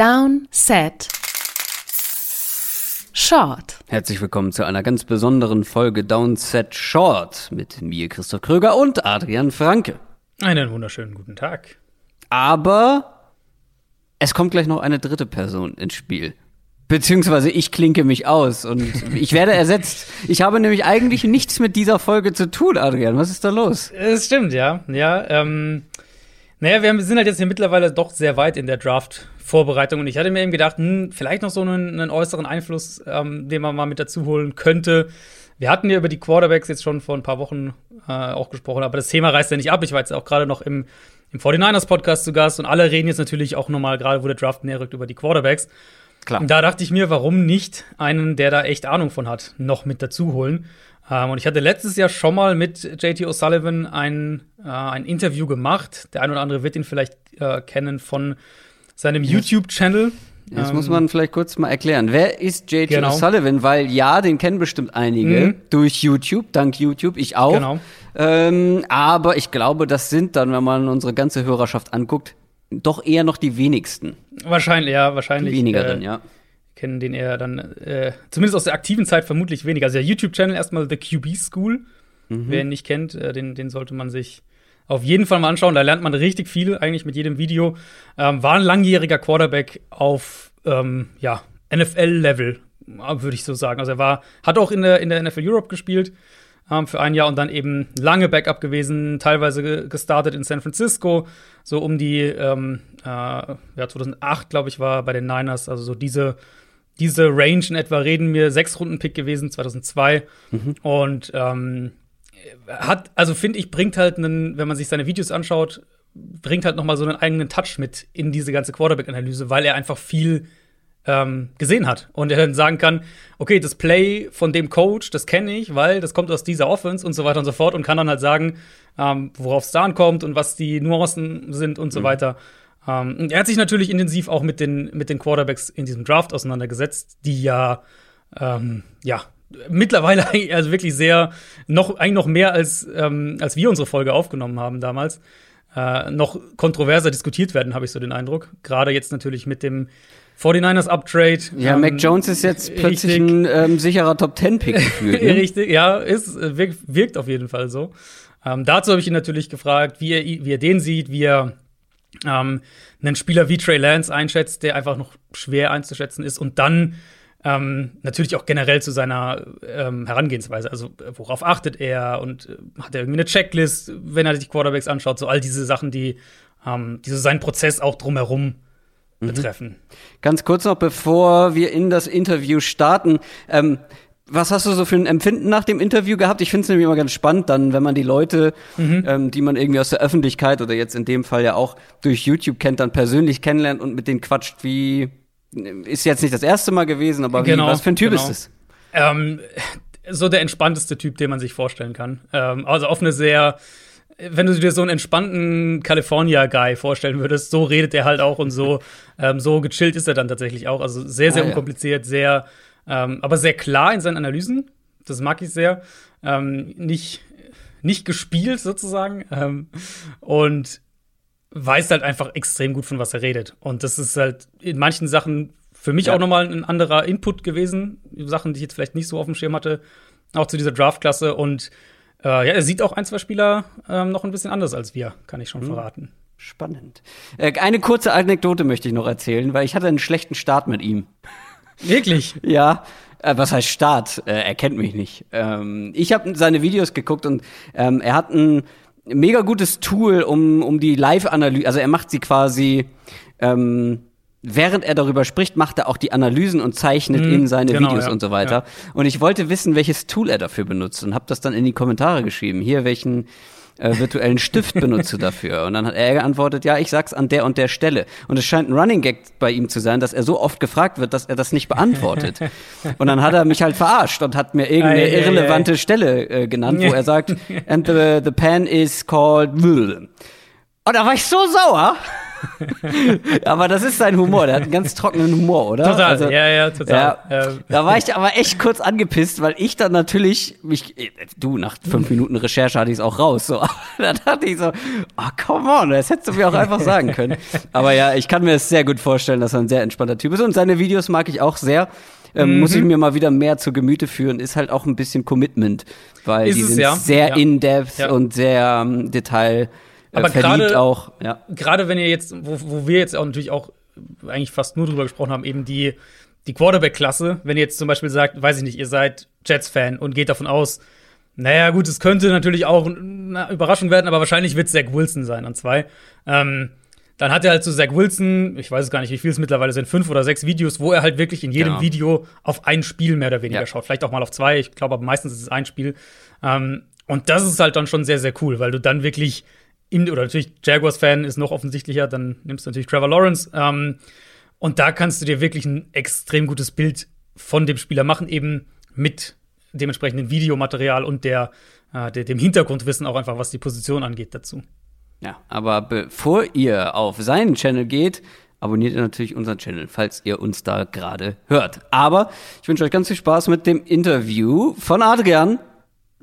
Down, Set, Short. Herzlich willkommen zu einer ganz besonderen Folge Downset Short mit mir, Christoph Kröger und Adrian Franke. Einen wunderschönen guten Tag. Aber es kommt gleich noch eine dritte Person ins Spiel. Beziehungsweise ich klinke mich aus und ich werde ersetzt. Ich habe nämlich eigentlich nichts mit dieser Folge zu tun, Adrian. Was ist da los? Es stimmt, ja. Ja, ähm, naja, wir sind halt jetzt hier mittlerweile doch sehr weit in der Draft-Vorbereitung und ich hatte mir eben gedacht, hm, vielleicht noch so einen, einen äußeren Einfluss, ähm, den man mal mit dazu holen könnte. Wir hatten ja über die Quarterbacks jetzt schon vor ein paar Wochen äh, auch gesprochen, aber das Thema reißt ja nicht ab. Ich war jetzt auch gerade noch im, im 49ers-Podcast zu Gast und alle reden jetzt natürlich auch nochmal, gerade wo der Draft näher rückt, über die Quarterbacks. Klar. Und da dachte ich mir, warum nicht einen, der da echt Ahnung von hat, noch mit dazu holen? Ähm, und ich hatte letztes Jahr schon mal mit JT O'Sullivan ein, äh, ein Interview gemacht. Der ein oder andere wird ihn vielleicht äh, kennen von seinem YouTube-Channel. Jetzt Ähm, muss man vielleicht kurz mal erklären. Wer ist JT Genau. O'Sullivan? Weil ja, den kennen bestimmt einige Mhm. durch YouTube, dank YouTube, ich auch. Genau. Ähm, aber ich glaube, das sind dann, wenn man unsere ganze Hörerschaft anguckt, doch eher noch die wenigsten. Wahrscheinlich, ja, Die wahrscheinlich. wenigeren, äh, ja. Kennen den eher dann, äh, zumindest aus der aktiven Zeit vermutlich weniger. Also der YouTube-Channel erstmal The QB School. Wer ihn nicht kennt, äh, den, den sollte man sich auf jeden Fall mal anschauen. Da lernt man richtig viel eigentlich mit jedem Video. Ähm, war ein langjähriger Quarterback auf ähm, ja, NFL-Level, würde ich so sagen. Also er war, hat auch in der, in der NFL Europe gespielt ähm, für ein Jahr und dann eben lange Backup gewesen, teilweise ge gestartet in San Francisco, so um die ähm, äh, ja, 2008, glaube ich, war bei den Niners, also so diese, diese Range in etwa reden wir, sechs Runden Pick gewesen, 2002 und ähm, hat, also finde ich, bringt halt einen, wenn man sich seine Videos anschaut, bringt halt noch mal so einen eigenen Touch mit in diese ganze Quarterback-Analyse, weil er einfach viel ähm, gesehen hat. Und er dann sagen kann, okay, das Play von dem Coach, das kenne ich, weil das kommt aus dieser Offense und so weiter und so fort und kann dann halt sagen, ähm, worauf es da ankommt und was die Nuancen sind und so weiter. Ähm, und er hat sich natürlich intensiv auch mit den, mit den Quarterbacks in diesem Draft auseinandergesetzt, die ja, ähm, ja, mittlerweile also wirklich sehr, noch, eigentlich noch mehr als, ähm, als wir unsere Folge aufgenommen haben damals, äh, noch kontroverser diskutiert werden, habe ich so den Eindruck. Gerade jetzt natürlich mit dem 49ers Uptrade. Ja, ähm, Mac Jones ist jetzt plötzlich richtig. ein ähm, sicherer Top-10-Pick gefühlt. Ne? Richtig, ja, ist, äh, wirkt, wirkt auf jeden Fall so. Ähm, dazu habe ich ihn natürlich gefragt, wie er, wie er den sieht, wie er ähm, einen Spieler wie Trey Lance einschätzt, der einfach noch schwer einzuschätzen ist und dann ähm, natürlich auch generell zu seiner ähm, Herangehensweise. Also, äh, worauf achtet er und äh, hat er irgendwie eine Checklist, wenn er sich Quarterbacks anschaut, so all diese Sachen, die, ähm, die so seinen Prozess auch drumherum betreffen. Ganz kurz noch, bevor wir in das Interview starten. Ähm, was hast du so für ein Empfinden nach dem Interview gehabt? Ich finde es nämlich immer ganz spannend, dann, wenn man die Leute, ähm, die man irgendwie aus der Öffentlichkeit oder jetzt in dem Fall ja auch durch YouTube kennt, dann persönlich kennenlernt und mit denen quatscht, wie ist jetzt nicht das erste Mal gewesen, aber wie, Genau, was für ein Typ genau. ist es? Ähm, so der entspannteste Typ, den man sich vorstellen kann. Ähm, also auf eine sehr, wenn du dir so einen entspannten California-Guy vorstellen würdest, so redet er halt auch und so, ähm, so gechillt ist er dann tatsächlich auch. Also sehr, sehr Ah, ja. unkompliziert, sehr, ähm, aber sehr klar in seinen Analysen. Das mag ich sehr. Ähm, nicht, nicht gespielt sozusagen. Ähm, und weiß halt einfach extrem gut, von was er redet. Und das ist halt in manchen Sachen für mich Ja. auch nochmal ein anderer Input gewesen. Sachen, die ich jetzt vielleicht nicht so auf dem Schirm hatte, auch zu dieser Draftklasse. Und äh, ja, er sieht auch ein, zwei Spieler ähm, noch ein bisschen anders als wir, kann ich schon verraten. Spannend. Äh, eine kurze Anekdote möchte ich noch erzählen, weil ich hatte einen schlechten Start mit ihm. Wirklich? Ja, äh, was heißt Start? Äh, er kennt mich nicht. Ähm, ich habe seine Videos geguckt und ähm, er hat ein mega gutes Tool, um, um die Live-Analyse, also er macht sie quasi, ähm, während er darüber spricht, macht er auch die Analysen und zeichnet Mhm, in seine genau, Videos ja, und so weiter. Und ich wollte wissen, welches Tool er dafür benutzt und habe das dann in die Kommentare geschrieben. Hier, welchen äh, virtuellen Stift benutzt du dafür? Und dann hat er geantwortet, ja, ich sag's an der und der Stelle. Und es scheint ein Running Gag bei ihm zu sein, dass er so oft gefragt wird, dass er das nicht beantwortet. und dann hat er mich halt verarscht und hat mir irgendeine Ei, ei, ei. irrelevante Stelle äh, genannt, wo er sagt, and the, the pen is called. Und Und da war ich so sauer. aber das ist sein Humor. Der hat einen ganz trockenen Humor, oder? Total. Also, ja, ja, total. Ja, da war ich aber echt kurz angepisst, weil ich dann natürlich mich, du, nach fünf Minuten Recherche hatte ich es auch raus. So. da dachte ich so, oh, come on, das hättest du mir auch einfach sagen können. Aber ja, ich kann mir es sehr gut vorstellen, dass er ein sehr entspannter Typ ist. Und seine Videos mag ich auch sehr. Ähm, mhm. Muss ich mir mal wieder mehr zu Gemüte führen, ist halt auch ein bisschen Commitment, weil ist die sind ja. sehr ja. in-depth und sehr ähm, Detail aber gerade auch, ja. Gerade wenn ihr jetzt, wo, wo wir jetzt auch natürlich auch eigentlich fast nur drüber gesprochen haben, eben die, die Quarterback-Klasse, wenn ihr jetzt zum Beispiel sagt, weiß ich nicht, ihr seid Jets-Fan und geht davon aus, naja, gut, es könnte natürlich auch eine Überraschung werden, aber wahrscheinlich wird es Zach Wilson sein an zwei. Ähm, dann hat er halt so Zach Wilson, ich weiß es gar nicht, wie viel es mittlerweile sind, fünf oder sechs Videos, wo er halt wirklich in jedem genau. Video auf ein Spiel mehr oder weniger ja. schaut. Vielleicht auch mal auf zwei, ich glaube, aber meistens ist es ein Spiel. Ähm, und das ist halt dann schon sehr, sehr cool, weil du dann wirklich in, oder natürlich Jaguars-Fan ist noch offensichtlicher, dann nimmst du natürlich Trevor Lawrence. Ähm, und da kannst du dir wirklich ein extrem gutes Bild von dem Spieler machen, eben mit dementsprechenden Videomaterial und der, äh, der, dem Hintergrundwissen auch einfach, was die Position angeht, dazu. Ja, aber bevor ihr auf seinen Channel geht, abonniert ihr natürlich unseren Channel, falls ihr uns da gerade hört. Aber ich wünsche euch ganz viel Spaß mit dem Interview von Adrian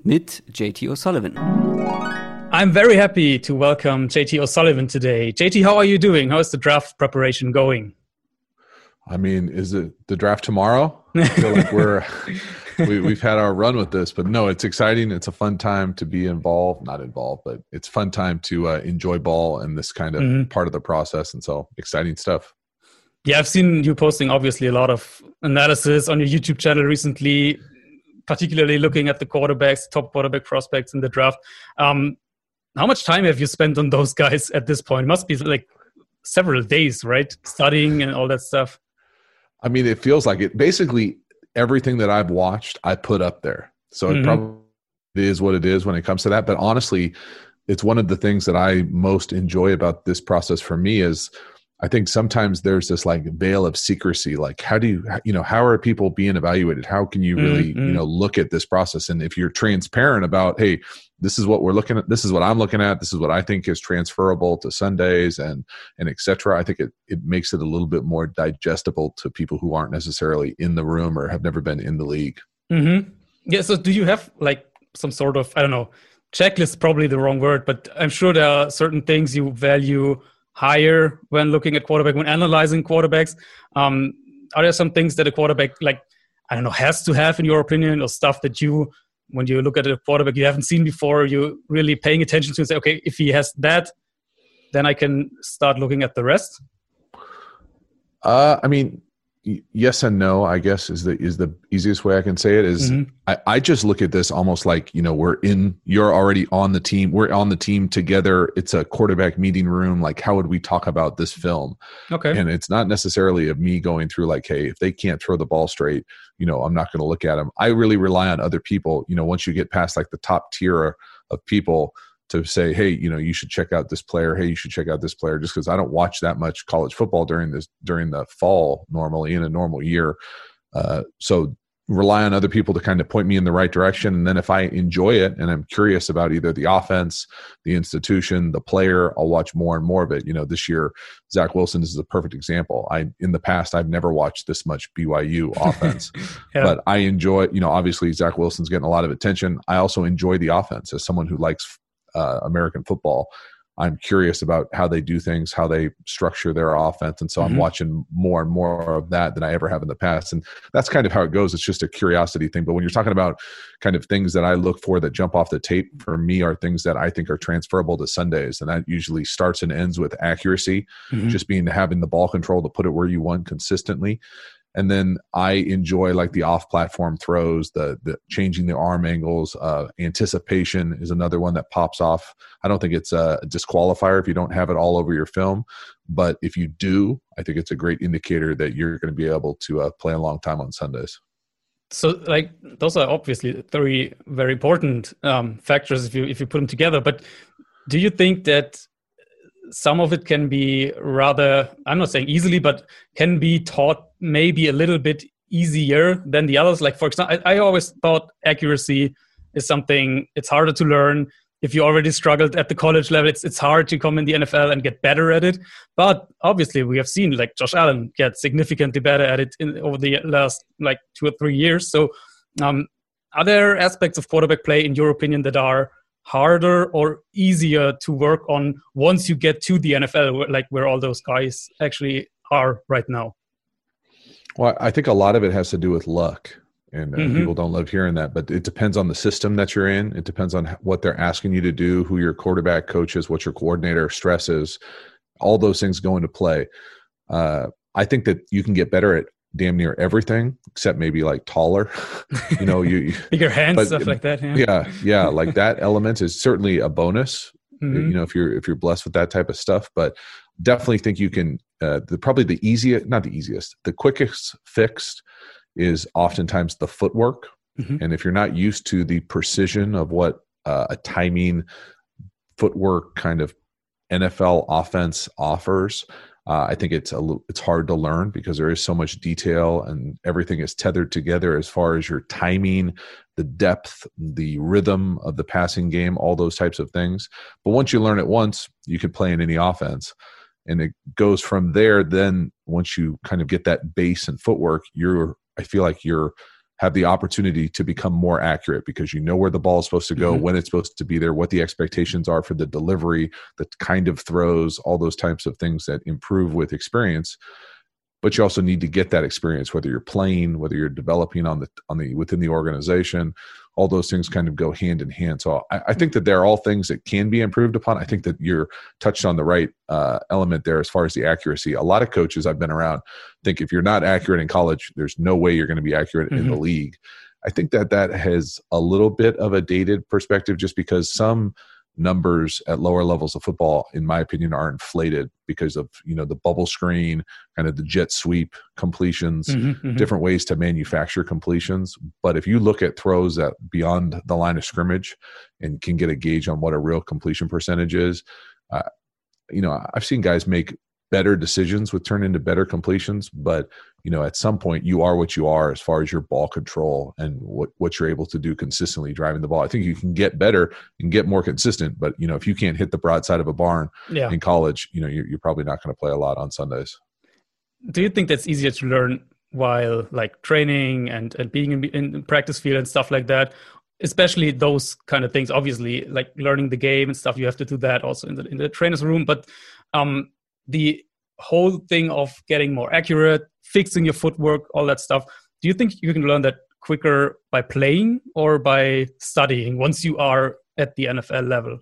mit JT O'Sullivan. I'm very happy to welcome JT O'Sullivan today. JT, how are you doing? How is the draft preparation going? I mean, is it the draft tomorrow? I feel like we're we, we've had our run with this, but no, it's exciting. It's a fun time to be involved, not involved, but it's fun time to uh, enjoy ball and this kind of mm-hmm. part of the process. And so exciting stuff. Yeah, I've seen you posting obviously a lot of analysis on your YouTube channel recently, particularly looking at the quarterbacks, top quarterback prospects in the draft. Um, how much time have you spent on those guys at this point? It must be like several days, right? Studying and all that stuff. I mean, it feels like it. Basically, everything that I've watched, I put up there. So mm-hmm. it probably is what it is when it comes to that. But honestly, it's one of the things that I most enjoy about this process for me is I think sometimes there's this like veil of secrecy. Like, how do you, you know, how are people being evaluated? How can you really, mm-hmm. you know, look at this process? And if you're transparent about, hey, this is what we're looking at, this is what I'm looking at, this is what I think is transferable to Sundays and and etc. I think it it makes it a little bit more digestible to people who aren't necessarily in the room or have never been in the league. Mm-hmm. Yeah. So, do you have like some sort of I don't know checklist? Probably the wrong word, but I'm sure there are certain things you value higher when looking at quarterback, when analyzing quarterbacks? Um, are there some things that a quarterback like I don't know has to have in your opinion, or stuff that you when you look at a quarterback you haven't seen before, you're really paying attention to and say, okay, if he has that, then I can start looking at the rest. Uh, I mean, yes and no i guess is the is the easiest way i can say it is mm-hmm. I, I just look at this almost like you know we're in you're already on the team we're on the team together. It's a quarterback meeting room. Like how would we talk about this film? Okay. And it's not necessarily of me going through like hey if they can't throw the ball straight you know i'm not going to look at them i really rely on other people. You know once you get past like the top tier of people to say, hey, you know, you should check out this player. Hey, you should check out this player. Just because I don't watch that much college football during this during the fall normally in a normal year. Uh, so rely on other people to kind of point me in the right direction. And then if I enjoy it and I'm curious about either the offense, the institution, the player, I'll watch more and more of it. You know, this year, Zach Wilson is a perfect example. I, in the past, I've never watched this much BYU offense, yeah. but I enjoy, you know, obviously Zach Wilson's getting a lot of attention. I also enjoy the offense as someone who likes uh, American football. I'm curious about how they do things, how they structure their offense. And so mm-hmm. I'm watching more and more of that than I ever have in the past. And that's kind of how it goes. It's just a curiosity thing. But when you're talking about kind of things that I look for that jump off the tape for me are things that I think are transferable to Sundays. And that usually starts and ends with accuracy, mm-hmm. just being having the ball control to put it where you want consistently and then I enjoy like the off-platform throws, the the changing the arm angles. Uh, anticipation is another one that pops off. I don't think it's a disqualifier if you don't have it all over your film, but if you do, I think it's a great indicator that you're going to be able to uh, play a long time on Sundays. So, like those are obviously three very important um, factors if you if you put them together. But do you think that some of it can be rather i'm not saying easily but can be taught maybe a little bit easier than the others like for example i, I always thought accuracy is something it's harder to learn if you already struggled at the college level, it's it's hard to come in the NFL and get better at it. But obviously, we have seen like Josh Allen get significantly better at it in, over the last like two or three years. So, um, are there aspects of quarterback play, in your opinion, that are harder or easier to work on once you get to the NFL, like where all those guys actually are right now? Well, I think a lot of it has to do with luck and uh, mm-hmm. people don't love hearing that but it depends on the system that you're in it depends on what they're asking you to do who your quarterback coach is what your coordinator stresses all those things go into play uh, i think that you can get better at damn near everything except maybe like taller you know you bigger hands but, stuff like that yeah. yeah yeah like that element is certainly a bonus mm-hmm. you know if you're if you're blessed with that type of stuff but definitely think you can uh, the probably the easiest not the easiest the quickest fixed is oftentimes the footwork. Mm-hmm. And if you're not used to the precision of what uh, a timing footwork kind of NFL offense offers, uh, I think it's a little, it's hard to learn because there is so much detail and everything is tethered together as far as your timing, the depth, the rhythm of the passing game, all those types of things. But once you learn it once, you can play in any offense and it goes from there then once you kind of get that base and footwork you're I feel like you're have the opportunity to become more accurate because you know where the ball is supposed to go, mm-hmm. when it's supposed to be there, what the expectations are for the delivery, the kind of throws, all those types of things that improve with experience. But you also need to get that experience, whether you're playing, whether you're developing on the on the within the organization, all those things kind of go hand in hand. So I, I, think that they're all things that can be improved upon. I think that you're touched on the right uh, element there as far as the accuracy. A lot of coaches I've been around think if you're not accurate in college, there's no way you're going to be accurate mm-hmm. in the mm-hmm. league. I think that that has a little bit of a dated perspective just because some numbers at lower levels of football in my opinion are inflated because of you know the bubble screen kind of the jet sweep completions mm-hmm, mm-hmm. different ways to manufacture completions but if you look at throws that beyond the line of scrimmage and can get a gauge on what a real completion percentage is uh, you know i've seen guys make better decisions would turn into better completions but you know at some point you are what you are as far as your ball control and what what you're able to do consistently driving the ball. I think you can get better and get more consistent but you know if you can't hit the broadside of a barn yeah. in college you know you're, you're probably not going to play a lot on sundays. Do you think that's easier to learn while like training and, and being in, in practice field and stuff like that? Especially those kind of things obviously like learning the game and stuff you have to do that also in the in the trainer's room but um the whole thing of getting more accurate, fixing your footwork, all that stuff, do you think you can learn that quicker by playing or by studying once you are at the NFL level?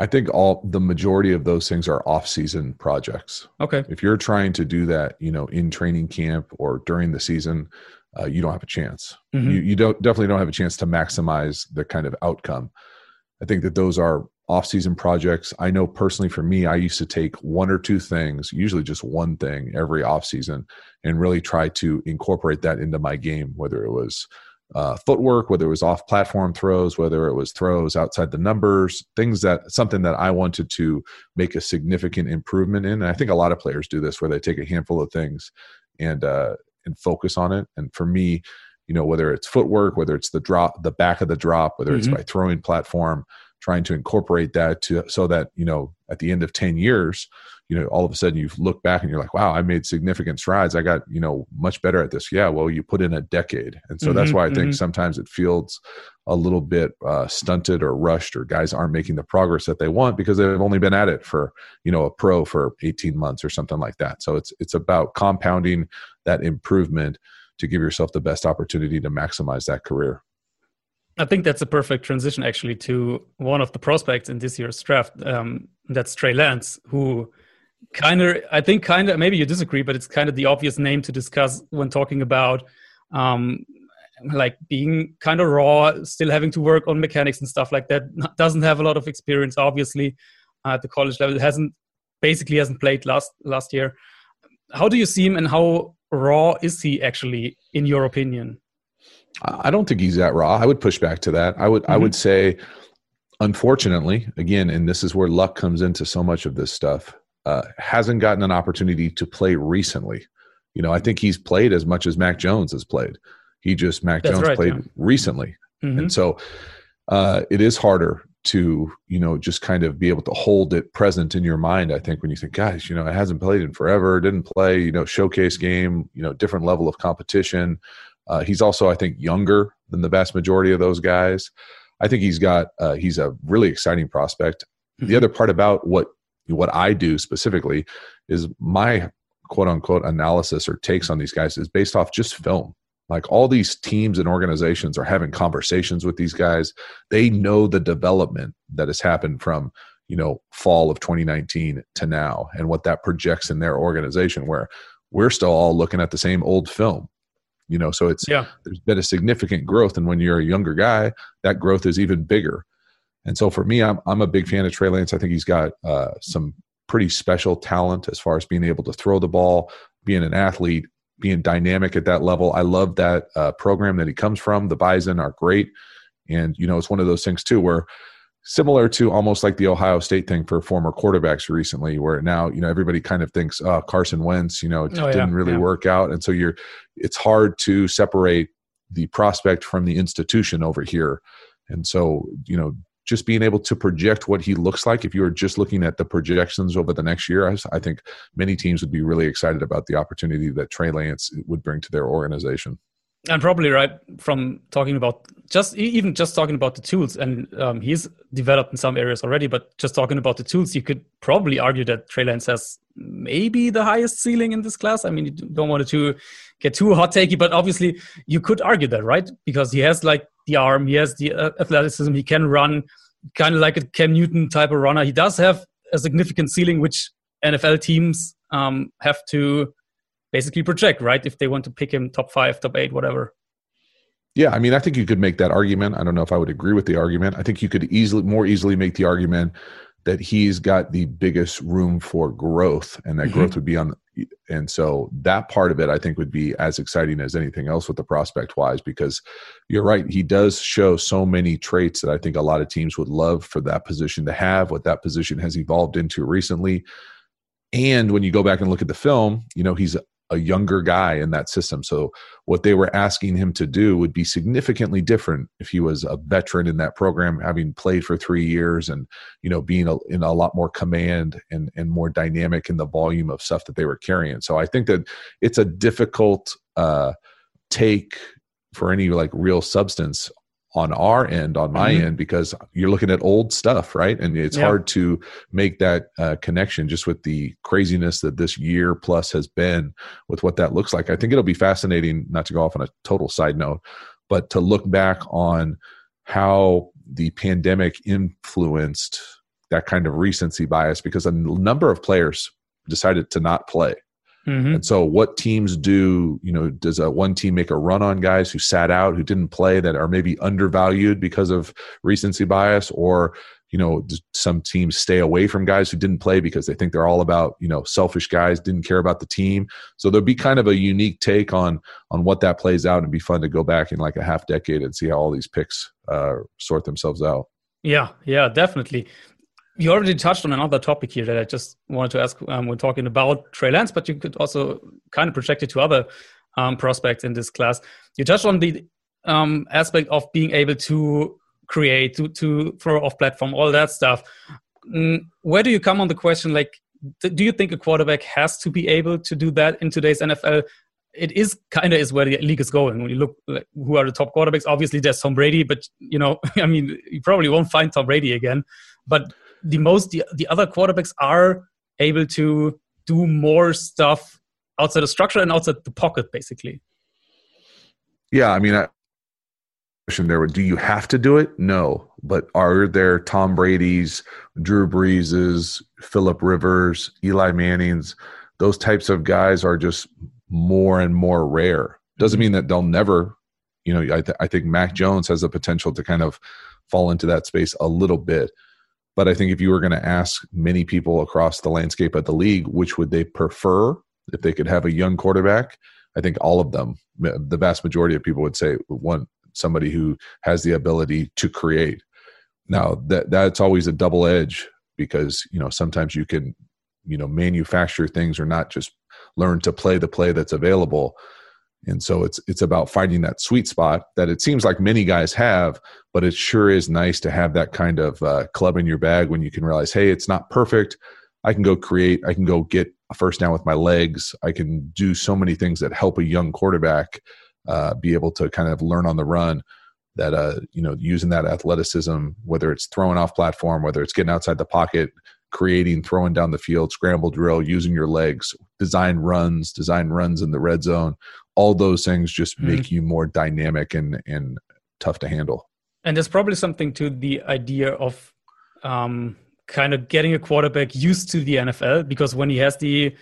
I think all the majority of those things are off-season projects. Okay. If you're trying to do that, you know, in training camp or during the season, uh, you don't have a chance. Mm-hmm. You, you don't definitely don't have a chance to maximize the kind of outcome. I think that those are off-season projects. I know personally for me i used to take one or two things usually just one thing every off-season and really try to incorporate that into my game whether it was uh, footwork whether it was off platform throws whether it was throws outside the numbers things that something that i wanted to make a significant improvement in. And i think a lot of players do this where they take a handful of things and uh, and focus on it. And for me you know whether it's footwork whether it's the drop the back of the drop whether mm-hmm. it's my throwing platform trying to incorporate that to so that you know at the end of 10 years you know all of a sudden you look back and you're like wow i made significant strides. I got you know much better at this. Yeah well you put in a decade. And so mm-hmm, that's why i think mm-hmm. sometimes it feels a little bit uh, stunted or rushed or guys aren't making the progress that they want because they've only been at it for you know a pro for 18 months or something like that. So it's it's about compounding that improvement to give yourself the best opportunity to maximize that career I think that's a perfect transition actually to one of the prospects in this year's draft. Um, that's Trey Lance, who kind of, I think, kind of, maybe you disagree, but it's kind of the obvious name to discuss when talking about um, like being kind of raw, still having to work on mechanics and stuff like that. Doesn't have a lot of experience, obviously, at the college level. Hasn't basically hasn't played last last year. How do you see him, and how raw is he actually, in your opinion? I don't think he's that raw. I would push back to that. I would mm-hmm. I would say, unfortunately, again, and this is where luck comes into so much of this stuff. Uh, hasn't gotten an opportunity to play recently. You know, I think he's played as much as Mac Jones has played. He just Mac That's Jones right, played yeah. recently, mm-hmm. and so uh, it is harder to you know just kind of be able to hold it present in your mind i think when you think guys you know it hasn't played in forever didn't play you know showcase game you know different level of competition uh, he's also i think younger than the vast majority of those guys i think he's got uh, he's a really exciting prospect mm-hmm. the other part about what what i do specifically is my quote unquote analysis or takes on these guys is based off just film like all these teams and organizations are having conversations with these guys. They know the development that has happened from, you know, fall of 2019 to now and what that projects in their organization where we're still all looking at the same old film. You know, so it's yeah. there's been a significant growth and when you're a younger guy, that growth is even bigger. And so for me, I'm I'm a big fan of Trey Lance. I think he's got uh, some pretty special talent as far as being able to throw the ball, being an athlete, being dynamic at that level. I love that uh, program that he comes from. The Bison are great, and you know it's one of those things too where similar to almost like the Ohio State thing for former quarterbacks recently, where now you know everybody kind of thinks oh, Carson Wentz, you know, oh, didn't yeah, really yeah. work out, and so you're it's hard to separate the prospect from the institution over here, and so you know just being able to project what he looks like if you were just looking at the projections over the next year I, I, think many teams would be really excited about the opportunity that trey lance would bring to their organization and probably right from talking about just even just talking about the tools and um, he's developed in some areas already but just talking about the tools you could probably argue that trey lance has maybe the highest ceiling in this class i mean you don't want to get too hot takey but obviously you could argue that right because he has like the arm, he has the uh, athleticism, he can run, kind of like a Cam Newton type of runner. He does have a significant ceiling, which NFL teams um, have to basically project, right? If they want to pick him top five, top eight, whatever. Yeah, I mean, I think you could make that argument. I don't know if I would agree with the argument. I think you could easily, more easily, make the argument that he's got the biggest room for growth, and that mm-hmm. growth would be on and so that part of it i think would be as exciting as anything else with the prospect wise because you're right he does show so many traits that i think a lot of teams would love for that position to have what that position has evolved into recently and when you go back and look at the film you know he's a younger guy in that system. So what they were asking him to do would be significantly different if he was a veteran in that program, having played for three years and you know being a, in a lot more command and and more dynamic in the volume of stuff that they were carrying. So I think that it's a difficult uh, take for any like real substance on our end, on my mm-hmm. end, because you're looking at old stuff, right? And it's yeah. hard to make that uh, connection just with the craziness that this year plus has been with what that looks like. I think it'll be fascinating, not to go off on a total side note, but to look back on how the pandemic influenced that kind of recency bias because a number of players decided to not play Mm-hmm. And so, what teams do, you know, does a one team make a run on guys who sat out, who didn't play, that are maybe undervalued because of recency bias, or you know, some teams stay away from guys who didn't play because they think they're all about, you know, selfish guys, didn't care about the team. So there'll be kind of a unique take on on what that plays out, and be fun to go back in like a half decade and see how all these picks uh, sort themselves out. Yeah, yeah, definitely you already touched on another topic here that I just wanted to ask um, when talking about Trey Lance, but you could also kind of project it to other um, prospects in this class. You touched on the um, aspect of being able to create, to, to throw off platform, all that stuff. Mm, where do you come on the question? Like, do you think a quarterback has to be able to do that in today's NFL? It is kind of is where the league is going. When you look, like, who are the top quarterbacks? Obviously, there's Tom Brady, but you know, I mean, you probably won't find Tom Brady again. But the most the, the other quarterbacks are able to do more stuff outside the structure and outside the pocket, basically. Yeah, I mean, I, there: Do you have to do it? No, but are there Tom Brady's, Drew Brees's, Philip Rivers, Eli Manning's? Those types of guys are just more and more rare. Doesn't mean that they'll never. You know, I, th- I think Mac Jones has the potential to kind of fall into that space a little bit. But I think if you were going to ask many people across the landscape of the league, which would they prefer if they could have a young quarterback? I think all of them, the vast majority of people would say one somebody who has the ability to create. Now that that's always a double edge because you know sometimes you can you know manufacture things or not just learn to play the play that's available And so it's it's about finding that sweet spot that it seems like many guys have, but it sure is nice to have that kind of uh, club in your bag when you can realize, hey, it's not perfect. I can go create. I can go get a first down with my legs. I can do so many things that help a young quarterback uh, be able to kind of learn on the run. That uh, you know, using that athleticism, whether it's throwing off platform, whether it's getting outside the pocket, creating, throwing down the field, scramble drill, using your legs, design runs, design runs in the red zone. All those things just mm-hmm. make you more dynamic and and tough to handle. And there's probably something to the idea of um, kind of getting a quarterback used to the NFL because when he has the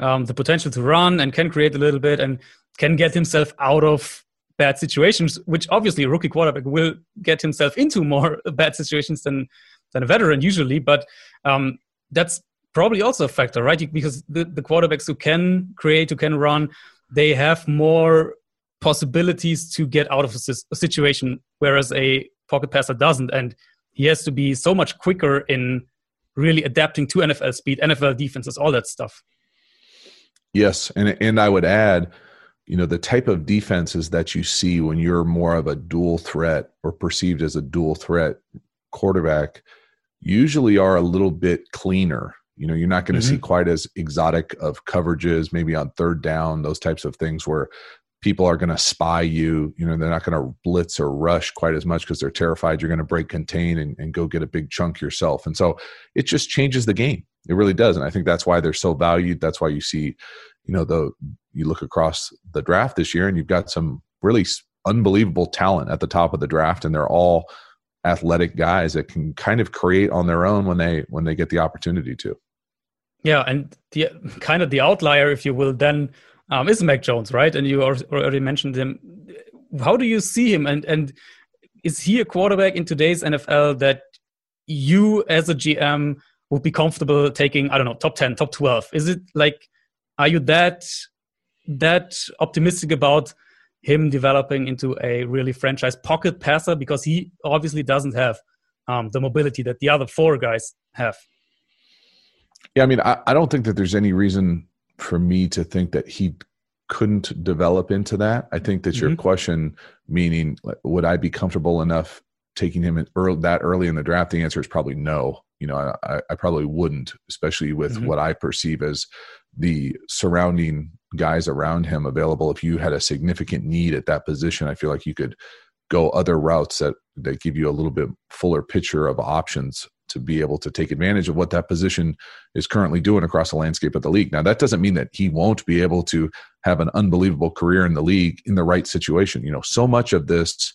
um, the potential to run and can create a little bit and can get himself out of bad situations, which obviously a rookie quarterback will get himself into more bad situations than than a veteran usually. But um, that's probably also a factor, right? Because the, the quarterbacks who can create, who can run, they have more possibilities to get out of a, situation, whereas a pocket passer doesn't. And he has to be so much quicker in really adapting to NFL speed, NFL defenses, all that stuff. Yes, and and I would add, you know, the type of defenses that you see when you're more of a dual threat or perceived as a dual threat quarterback usually are a little bit cleaner. You know, you're not going to mm-hmm. see quite as exotic of coverages, maybe on third down, those types of things where people are going to spy you. You know, they're not going to blitz or rush quite as much because they're terrified you're going to break contain and, and go get a big chunk yourself. And so it just changes the game. It really does. And I think that's why they're so valued. That's why you see, you know, the you look across the draft this year and you've got some really unbelievable talent at the top of the draft and they're all athletic guys that can kind of create on their own when they when they get the opportunity to. Yeah, and the kind of the outlier, if you will, then um, is Mac Jones, right? And you already mentioned him. How do you see him? And and is he a quarterback in today's NFL that you as a GM would be comfortable taking? I don't know, top ten, top twelve. Is it like, are you that that optimistic about him developing into a really franchise pocket passer because he obviously doesn't have um, the mobility that the other four guys have. Yeah, I mean, I, I don't think that there's any reason for me to think that he couldn't develop into that. I think that mm-hmm. your question, meaning would I be comfortable enough taking him early, that early in the draft? The answer is probably no. You know, I, I probably wouldn't, especially with mm-hmm. what I perceive as the surrounding guys around him available. If you had a significant need at that position, I feel like you could go other routes that that give you a little bit fuller picture of options to be able to take advantage of what that position is currently doing across the landscape of the league. Now, that doesn't mean that he won't be able to have an unbelievable career in the league in the right situation. You know, so much of this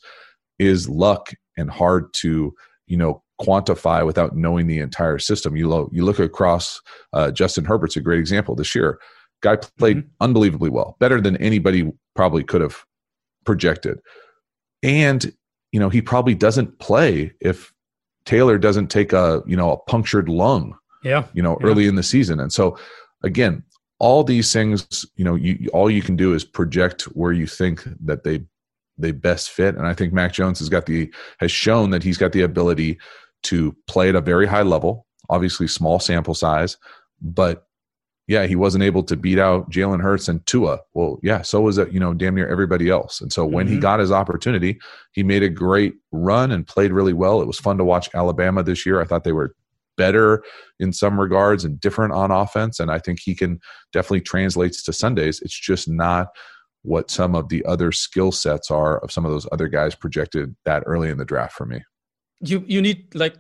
is luck and hard to, you know, quantify without knowing the entire system. You, lo- you look across, uh, Justin Herbert's a great example this year. Guy played mm-hmm. unbelievably well, better than anybody probably could have projected. And, you know, he probably doesn't play if Taylor doesn't take a you know a punctured lung. Yeah. You know, yeah. early in the season, and so again, all these things, you know, you all you can do is project where you think that they they best fit, and I think Mac Jones has got the has shown that he's got the ability to play at a very high level. Obviously, small sample size, but yeah, he wasn't able to beat out Jalen Hurts and Tua. Well, yeah, so was it, you know, damn near everybody else. And so when mm-hmm. he got his opportunity, he made a great run and played really well. It was fun to watch Alabama this year. I thought they were better in some regards and different on offense. And I think he can definitely translates to Sundays. It's just not what some of the other skill sets are of some of those other guys projected that early in the draft for me. You you need like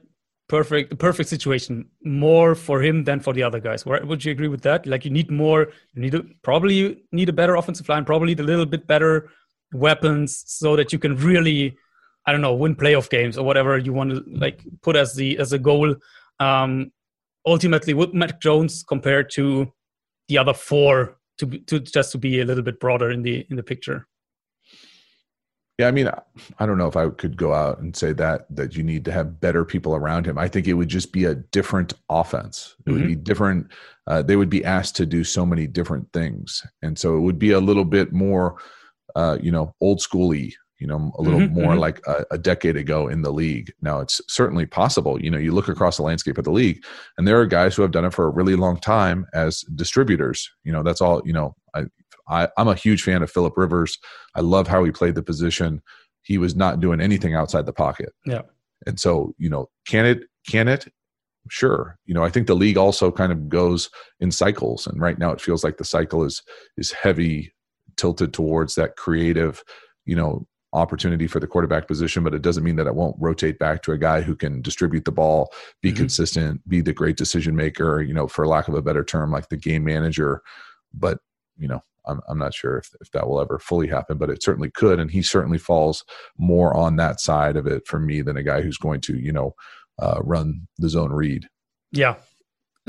perfect perfect situation more for him than for the other guys. Would you agree with that? Like you need more, you need a, probably you need a better offensive line, probably a little bit better weapons so that you can really, I don't know, win playoff games or whatever you want to like put as the as a goal. Um, ultimately, with Mac Jones compared to the other four to to just to be a little bit broader in the in the picture. Yeah, I mean, I don't know if I could go out and say that that you need to have better people around him. I think it would just be a different offense. It mm-hmm. would be different. Uh, they would be asked to do so many different things, and so it would be a little bit more, uh, you know, old schooly. You know, a little mm-hmm, more mm-hmm. like a, a, decade ago in the league. Now it's certainly possible. You know, you look across the landscape of the league, and there are guys who have done it for a really long time as distributors. You know, that's all. You know, I, I, I'm a huge fan of Philip Rivers. I love how he played the position. He was not doing anything outside the pocket. Yeah. And so, you know, can it, can it? Sure. You know, I think the league also kind of goes in cycles. And right now it feels like the cycle is, is heavy tilted towards that creative, you know, opportunity for the quarterback position, but it doesn't mean that it won't rotate back to a guy who can distribute the ball, be mm-hmm. consistent, be the great decision maker, you know, for lack of a better term, like the game manager. But, you know, I'm, I'm not sure if, if that will ever fully happen, but it certainly could. And he certainly falls more on that side of it for me than a guy who's going to, you know, uh, run the zone read. Yeah.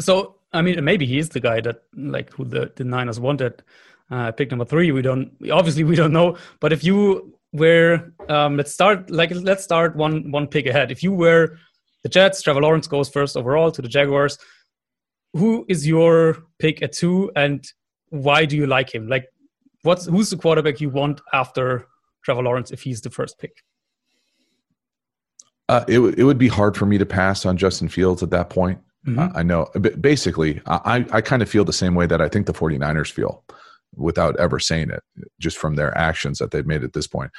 So, I mean, maybe he's the guy that, like, who the, the Niners wanted. Uh, pick number three. We don't, obviously, we don't know. But if you were, um, let's start, like, let's start one, one pick ahead. If you were the Jets, Trevor Lawrence goes first overall to the Jaguars. Who is your pick at two? And why do you like him? Like, what's who's the quarterback you want after Trevor Lawrence if he's the first pick? Uh, it, it would be hard for me to pass on Justin Fields at that point. Mm-hmm. Uh, I know. Basically, I, I kind of feel the same way that I think the 49ers feel without ever saying it, just from their actions that they've made at this point.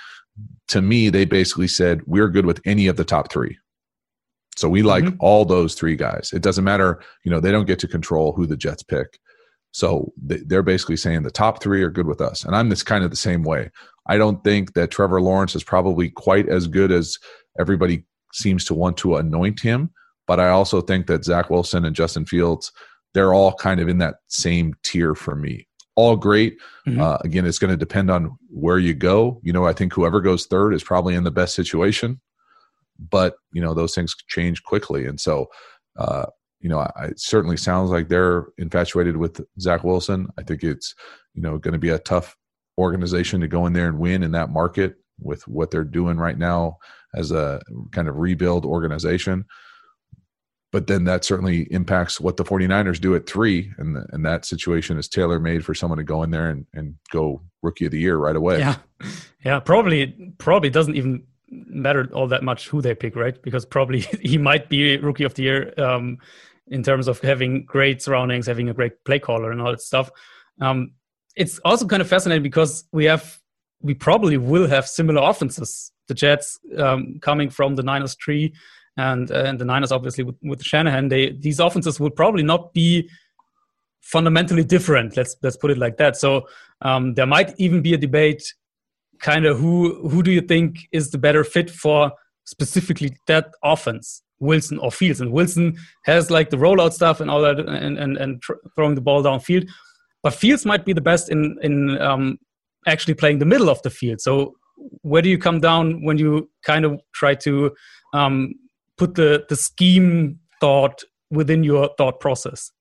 To me, they basically said, We're good with any of the top three. So we like mm-hmm. all those three guys. It doesn't matter, you know, they don't get to control who the Jets pick. So they're basically saying the top three are good with us. And I'm this kind of the same way. I don't think that Trevor Lawrence is probably quite as good as everybody seems to want to anoint him. But I also think that Zach Wilson and Justin Fields, they're all kind of in that same tier for me. All great. Mm-hmm. Uh, again, it's going to depend on where you go. You know, I think whoever goes third is probably in the best situation. But, you know, those things change quickly. And so, uh, you know, I, it certainly sounds like they're infatuated with Zach Wilson. I think it's, you know, going to be a tough organization to go in there and win in that market with what they're doing right now as a kind of rebuild organization. But then that certainly impacts what the 49ers do at three. And, the, and that situation is tailor made for someone to go in there and, and go rookie of the year right away. Yeah. Yeah. Probably, probably doesn't even matter all that much who they pick, right? Because probably he might be rookie of the year um, in terms of having great surroundings, having a great play caller, and all that stuff. Um, it's also kind of fascinating because we have we probably will have similar offenses. The Jets um, coming from the Niners tree, and uh, and the Niners obviously with, with Shanahan, they these offenses will probably not be fundamentally different. Let's let's put it like that. So um, there might even be a debate, kind of who who do you think is the better fit for specifically that offense? Wilson or Fields. And Wilson has like the rollout stuff and all that, and and, and tr- throwing the ball downfield. But Fields might be the best in in um, actually playing the middle of the field. So where do you come down when you kind of try to um, put the the scheme thought within your thought process?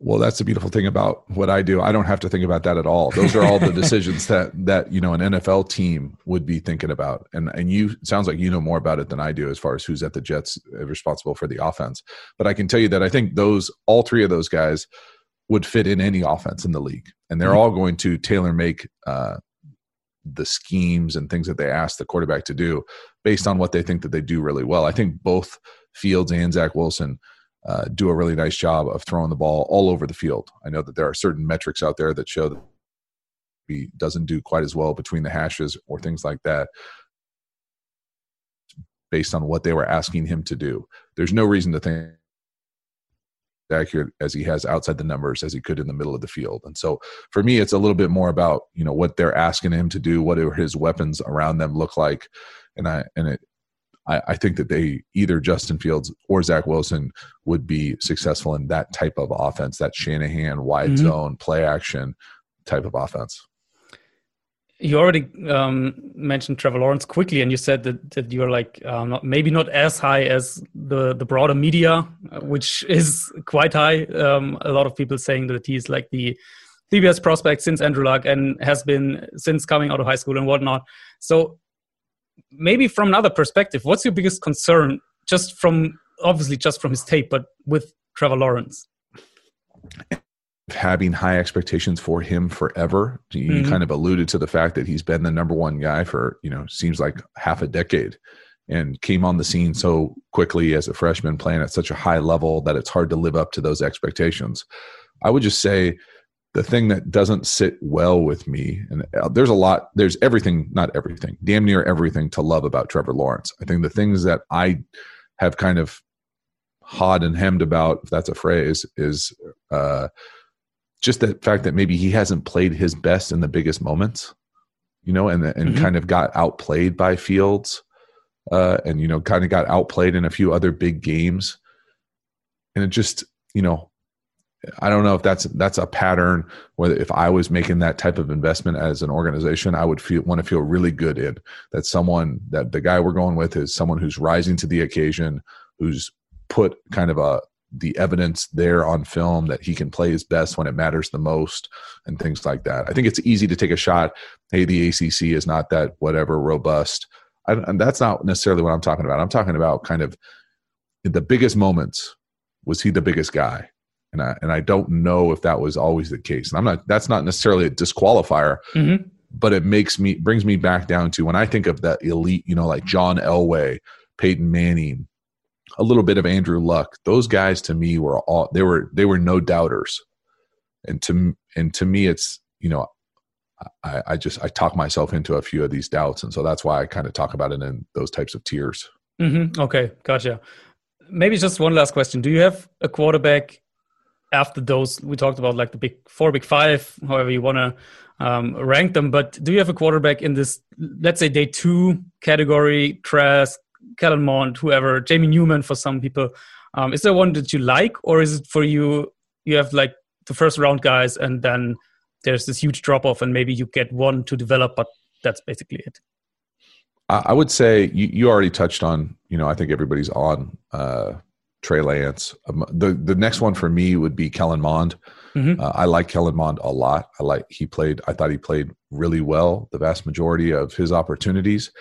Well that's the beautiful thing about what i do. I don't have to think about that at all. Those are all the decisions that that you know an nfl team would be thinking about. And and you sounds like you know more about it than i do as far as who's at the jets uh, responsible for the offense. But i can tell you that i think those all three of those guys would fit in any offense in the league. And they're mm-hmm. all going to tailor make uh, the schemes and things that they ask the quarterback to do based on what they think that they do really well. I think both fields and zach wilson uh, do a really nice job of throwing the ball all over the field. I know that there are certain metrics out there that show that he doesn't do quite as well between the hashes or things like that based on what they were asking him to do. There's no reason to think accurate as he has outside the numbers as he could in the middle of the field. And so for me it's a little bit more about, you know, what they're asking him to do, what are his weapons around them look like. And I and it I, I, think that they either Justin Fields or Zach Wilson would be successful in that type of offense, that Shanahan wide mm-hmm. zone play action type of offense. You already um, mentioned Trevor Lawrence quickly, and you said that, that you're like um, not, maybe not as high as the the broader media, uh, which is quite high. Um, a lot of people saying that he's like the the best prospect since Andrew Luck and has been since coming out of high school and whatnot. So maybe from another perspective, what's your biggest concern just from obviously just from his tape, but with Trevor Lawrence? Having high expectations for him forever. You mm-hmm. kind of alluded to the fact that he's been the number one guy for, you know, seems like half a decade and came on the scene so quickly as a freshman playing at such a high level that it's hard to live up to those expectations. I would just say the thing that doesn't sit well with me, and uh, there's a lot, there's everything, not everything, damn near everything to love about Trevor Lawrence. I think the things that I have kind of hawed and hemmed about, if that's a phrase, is uh, just the fact that maybe he hasn't played his best in the biggest moments, you know, and and mm-hmm. kind of got outplayed by Fields, uh, and you know, kind of got outplayed in a few other big games, and it just, you know, I don't know if that's that's a pattern. Whether if I was making that type of investment as an organization, I would feel want to feel really good in that someone that the guy we're going with is someone who's rising to the occasion, who's put kind of a the evidence there on film that he can play his best when it matters the most and things like that. I think it's easy to take a shot. Hey, the ACC is not that whatever robust. I, and that's not necessarily what I'm talking about. I'm talking about kind of in the biggest moments. Was he the biggest guy? And I and I don't know if that was always the case. And I'm not. That's not necessarily a disqualifier, mm-hmm. but it makes me brings me back down to when I think of that elite, you know, like John Elway, Peyton Manning, a little bit of Andrew Luck. Those guys to me were all they were they were no doubters, and to and to me it's you know. I, I just I talk myself into a few of these doubts, and so that's why I kind of talk about it in those types of tiers. Mm-hmm. Okay, gotcha. Maybe just one last question: Do you have a quarterback after those we talked about like the big four big five however you want to um, rank them. But do you have a quarterback in this let's say day two category Trask, Kellen Mond whoever Jamie Newman for some people? Um, is there one that you like or is it for you you have like the first round guys and then there's this huge drop off and maybe you get one to develop but that's basically it? I would say you, you already touched on, you know, I think everybody's on uh, Trey Lance. Um, the the next one for me would be Kellen Mond. Mm-hmm. Uh, I like Kellen Mond a lot. I like he played. I thought he played really well the vast majority of his opportunities.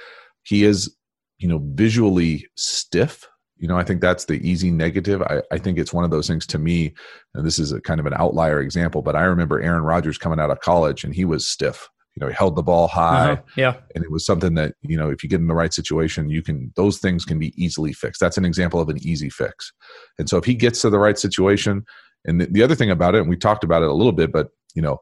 He is, you know, visually stiff. You know, I think that's the easy negative. I, I think it's one of those things to me, and this is a kind of an outlier example, but I remember Aaron Rodgers coming out of college and he was stiff you know, he held the ball high. Uh-huh. Yeah. And it was something that, you know, if you get in the right situation, you can, those things can be easily fixed. That's an example of an easy fix. And so if he gets to the right situation, and the, the other thing about it, and we talked about it a little bit, but, you know,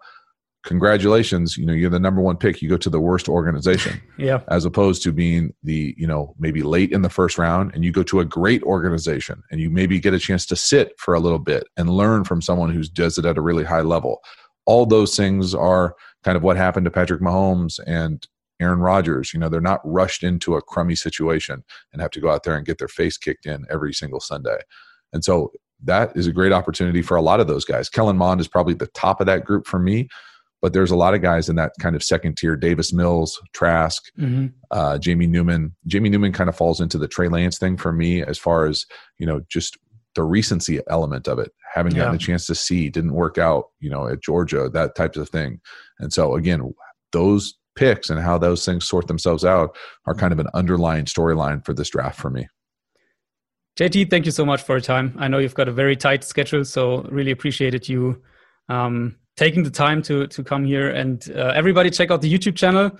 congratulations, you know, you're the number one pick. You go to the worst organization. yeah. As opposed to being the, you know, maybe late in the first round and you go to a great organization and you maybe get a chance to sit for a little bit and learn from someone who does it at a really high level. All those things are, kind of what happened to Patrick Mahomes and Aaron Rodgers. You know, they're not rushed into a crummy situation and have to go out there and get their face kicked in every single Sunday. And so that is a great opportunity for a lot of those guys. Kellen Mond is probably the top of that group for me, but there's a lot of guys in that kind of second tier Davis Mills, Trask, mm-hmm. uh, Jamie Newman. Jamie Newman kind of falls into the Trey Lance thing for me as far as, you know, just the recency element of it having gotten yeah. a chance to see didn't work out you know at georgia that types of thing. And so again those picks and how those things sort themselves out are kind of an underlying storyline for this draft for me. Jt thank you so much for your time. I know you've got a very tight schedule so really appreciated you um, taking the time to to come here. And uh, everybody check out the youtube channel.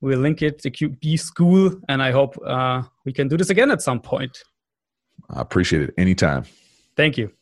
We'll link it the qb school and i hope uh, we can do this again at some point I appreciate it anytime. Thank you.